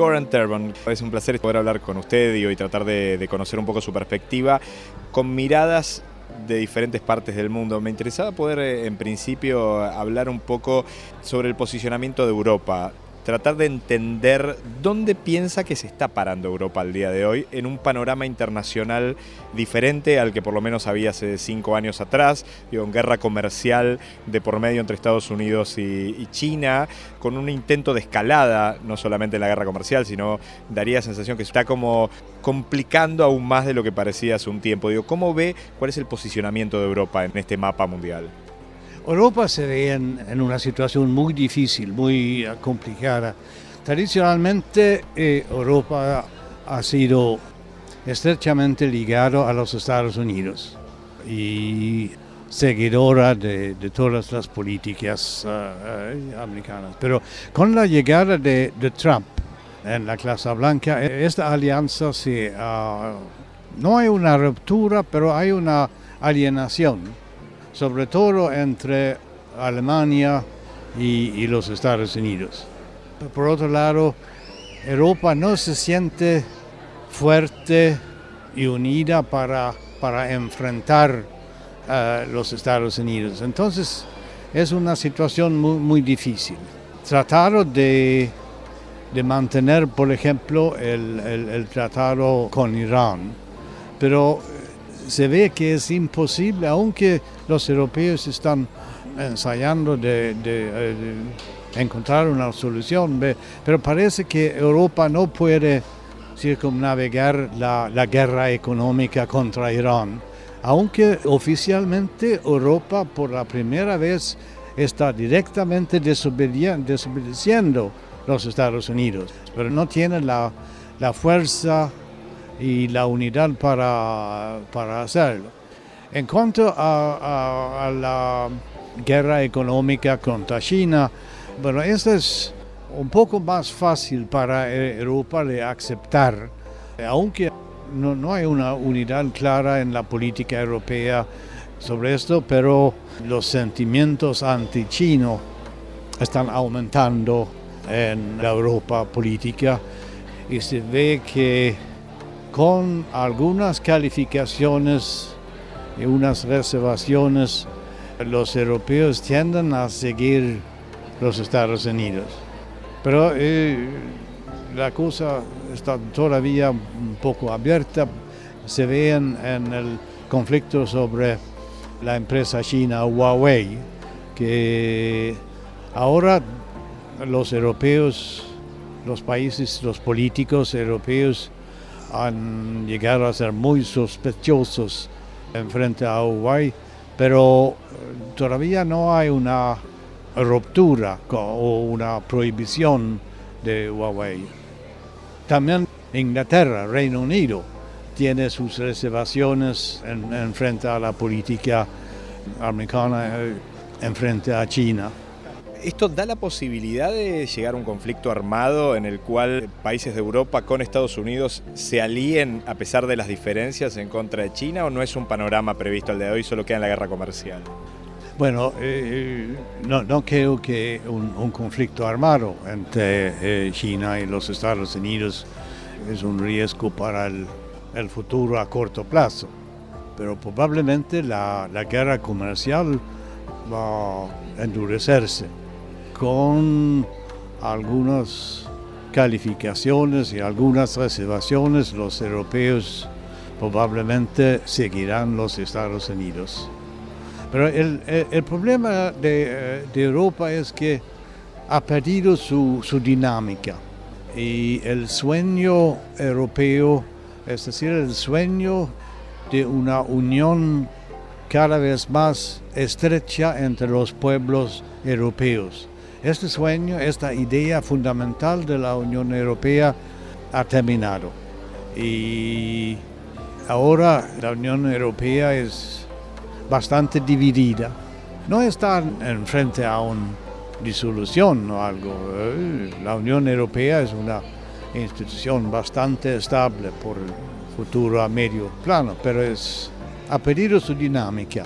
Goran Terban, es un placer poder hablar con usted y, tratar de, conocer un poco su perspectiva con miradas de diferentes partes del mundo. Me interesaba poder, eh, en principio, hablar un poco sobre el posicionamiento de Europa tratar de entender dónde piensa que se está parando Europa al día de hoy en un panorama internacional diferente al que por lo menos había hace cinco años atrás, en guerra comercial de por medio entre Estados Unidos y, China, con un intento de escalada, no solamente en la guerra comercial, sino daría la sensación que está como complicando aún más de lo que parecía hace un tiempo. Digo, ¿cómo ve cuál es el posicionamiento de Europa en este mapa mundial? Europa se ve en, una situación muy difícil, muy eh, complicada. Tradicionalmente eh, Europa ha sido estrechamente ligado a los Estados Unidos y seguidora de, todas las políticas eh, americanas. Pero con la llegada de, Trump en la Casa Blanca, esta alianza se, uh, no hay una ruptura, pero hay una alienación sobre todo entre Alemania y, los Estados Unidos. Por otro lado, Europa no se siente fuerte y unida para, para enfrentar a los Estados Unidos. Entonces es una situación muy, difícil. Trataron de, mantener, por ejemplo, el, el tratado con Irán, pero se ve que es imposible, aunque los europeos están ensayando de, eh, encontrar una solución, pero parece que Europa no puede circunnavegar la, la guerra económica contra Irán, aunque oficialmente Europa por la primera vez está directamente desobedeciendo los Estados Unidos, pero no tiene la, la fuerza y la unidad para, para hacerlo. En cuanto a, la guerra económica contra China, bueno, esto es un poco más fácil para Europa de aceptar, aunque no, no, hay una unidad clara en la política europea sobre esto, pero los sentimientos anti-chino están aumentando en la Europa política y se ve que con algunas calificaciones y unas reservaciones, los europeos tienden a seguir los Estados Unidos. Pero eh, la cosa está todavía un poco abierta. Se ve en, el conflicto sobre la empresa china Huawei, que ahora los europeos, los países, los políticos europeos han llegado a ser muy sospechosos en frente a Huawei, pero eh, todavía no hay una ruptura o una prohibición de Huawei. También Inglaterra, Reino Unido, tiene sus reservaciones en, frente a la política americana eh, en frente a China. ¿Esto da la posibilidad de llegar a un conflicto armado en el cual países de Europa con Estados Unidos se alíen a pesar de las diferencias en contra de China o no es un panorama previsto al de hoy, solo queda en la guerra comercial? Bueno, eh, no, creo que un, conflicto armado entre eh, China y los Estados Unidos es un riesgo para el, futuro a corto plazo, pero probablemente la, la guerra comercial va a endurecerse con algunas calificaciones y algunas reservaciones, los europeos probablemente seguirán los Estados Unidos. Pero el, problema de, Europa es que ha perdido su, su dinámica y el sueño europeo, es decir, el sueño de una unión cada vez más estrecha entre los pueblos europeos este sueño, esta idea fundamental de la Unión Europea ha terminado. Y ahora la Unión Europea es bastante dividida. No está en frente a una disolución o algo. Eh, la Unión Europea es una institución bastante estable por el futuro a medio plano, pero es, ha perdido su dinámica.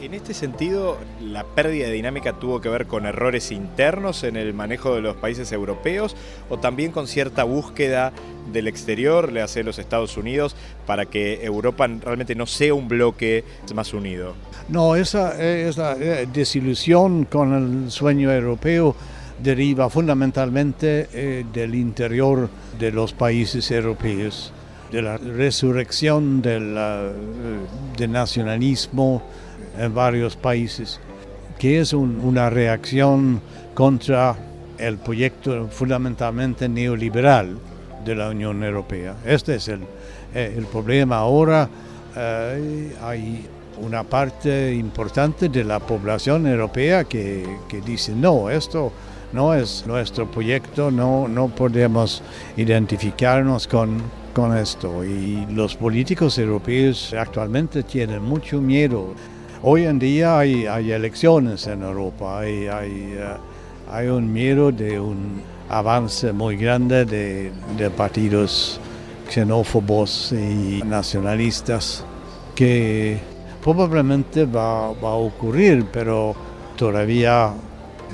En este sentido, ¿la pérdida de dinámica tuvo que ver con errores internos en el manejo de los países europeos o también con cierta búsqueda del exterior, le hace los Estados Unidos, para que Europa realmente no sea un bloque más unido? No, esa, esa eh, desilusión con el sueño europeo deriva fundamentalmente eh, del interior de los países europeos, de la resurrección del, eh, del nacionalismo, en varios países, que es una reacción contra el proyecto fundamentalmente neoliberal de la Unión Europea. Este es el, eh, el problema ahora. Eh, hay una parte importante de la población europea que, que, dice, no, esto no es nuestro proyecto, no, no podemos identificarnos con, con esto. Y los políticos europeos actualmente tienen mucho miedo Hoy en día hay, elecciones en Europa, hay, eh, hay, un miedo de un avance muy grande de, partidos xenófobos y nacionalistas que probablemente va, a ocurrir, pero todavía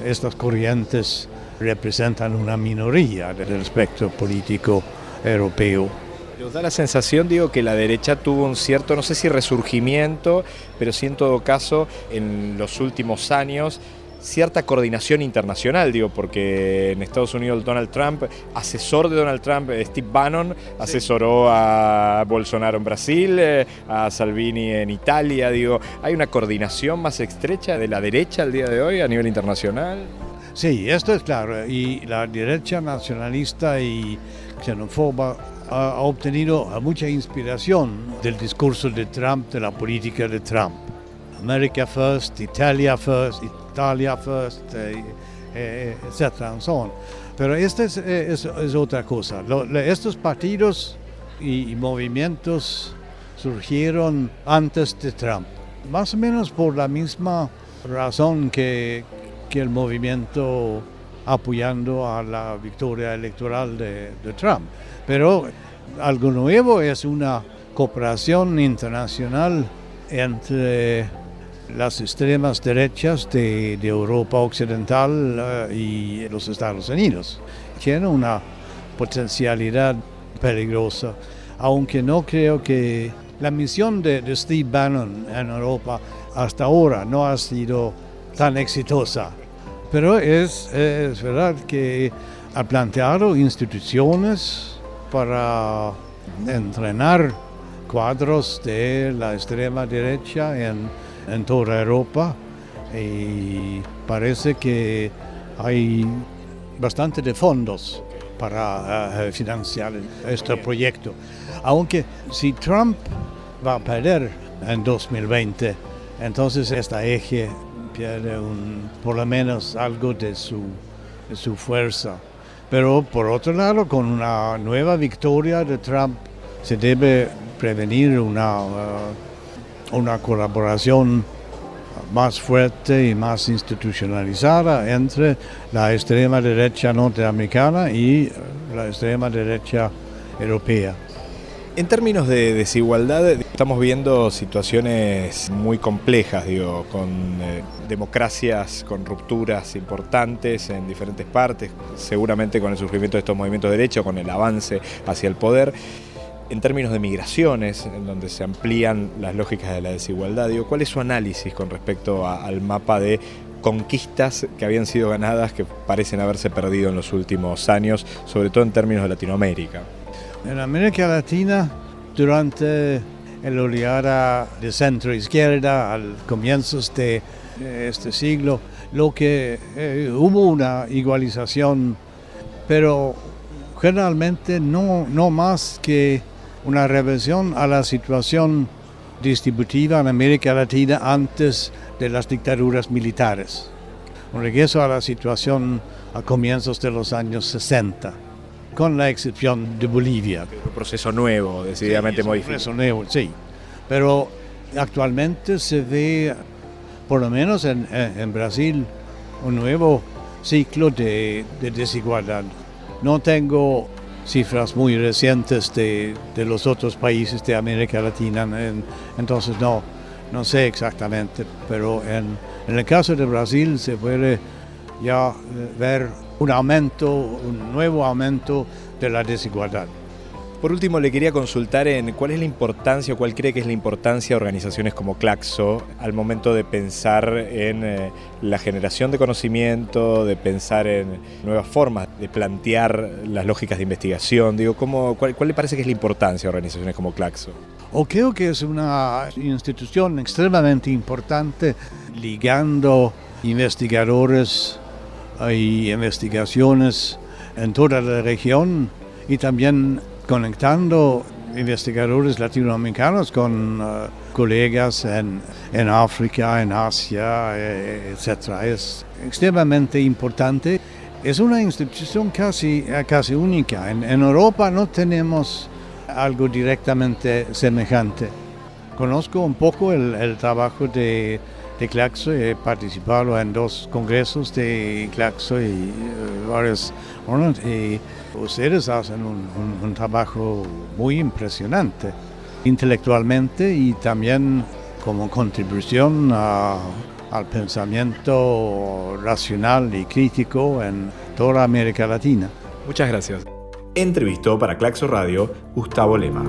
estas corrientes representan una minoría del espectro político europeo. Nos da la sensación, digo, que la derecha tuvo un cierto, no sé si resurgimiento, pero sí en todo caso, en los últimos años, cierta coordinación internacional, digo, porque en Estados Unidos Donald Trump, asesor de Donald Trump, Steve Bannon, asesoró a Bolsonaro en Brasil, eh, a Salvini en Italia, digo, ¿hay una coordinación más estrecha de la derecha al día de hoy a nivel internacional? Sí, esto es claro, y la derecha nacionalista y xenófoba ha, obtenido mucha inspiración del discurso de Trump, de la política de Trump. America first, Italia first, Italia first, eh, eh, etc. Pero esta eh, es, otra cosa. estos partidos y, movimientos surgieron antes de Trump, más o menos por la misma razón que el movimiento apoyando a la victoria electoral de, Trump. Pero algo nuevo es una cooperación internacional entre las extremas derechas de, Europa Occidental eh, y los Estados Unidos. Tiene una potencialidad peligrosa, aunque no creo que la misión de, de Steve Bannon en Europa hasta ahora no ha sido tan exitosa. Pero es, es verdad que ha planteado instituciones para entrenar cuadros de la extrema derecha en, en toda Europa y parece que hay bastante de fondos para uh, financiar este proyecto. Aunque si Trump va a perder en 2020, entonces esta eje pierde por lo menos algo de su, su fuerza. Pero por otro lado, con una nueva victoria de Trump, se debe prevenir una, uh, una colaboración más fuerte y más institucionalizada entre la extrema derecha norteamericana y la extrema derecha europea. En términos de desigualdad, estamos viendo situaciones muy complejas, digo, con eh, democracias con rupturas importantes en diferentes partes, seguramente con el surgimiento de estos movimientos de con el avance hacia el poder. En términos de migraciones, en donde se amplían las lógicas de la desigualdad, digo, ¿cuál es su análisis con respecto al mapa de conquistas que habían sido ganadas que parecen haberse perdido en los últimos años, sobre todo en términos de Latinoamérica? En América Latina, durante el oleada de centro izquierda, al comienzos de este siglo, lo que eh, hubo una igualización, pero generalmente no, no más que una reversión a la situación distributiva en América Latina antes de las dictaduras militares. Un regreso a la situación a comienzos de los años 60 con la excepción de Bolivia. Un proceso nuevo, decididamente sí, modificado. Un proceso nuevo, sí. Pero actualmente se ve, por lo menos en, en Brasil, un nuevo ciclo de, de, desigualdad. No tengo cifras muy recientes de, de, los otros países de América Latina, entonces no, no sé exactamente, pero en, en el caso de Brasil se puede ya eh, ver un aumento, un nuevo aumento de la desigualdad. Por último, le quería consultar en cuál es la importancia o cuál cree que es la importancia de organizaciones como Claxo al momento de pensar en eh, la generación de conocimiento, de pensar en nuevas formas de plantear las lógicas de investigación. Digo, ¿cómo, cuál, ¿cuál le parece que es la importancia de organizaciones como Claxo? O creo que es una institución extremadamente importante ligando investigadores y investigaciones en toda la región y también conectando investigadores latinoamericanos con uh, colegas en, en, África, en Asia, eh, etc. Es extremadamente importante. Es una institución casi, eh, casi única. En, Europa no tenemos algo directamente semejante. Conozco un poco el trabajo de, de, Claxo, he participado en dos congresos de Claxo y uh, varios. Y ustedes hacen un, trabajo muy impresionante intelectualmente y también como contribución al pensamiento racional y crítico en toda América Latina. Muchas gracias. Entrevistó para Claxo Radio Gustavo Lema.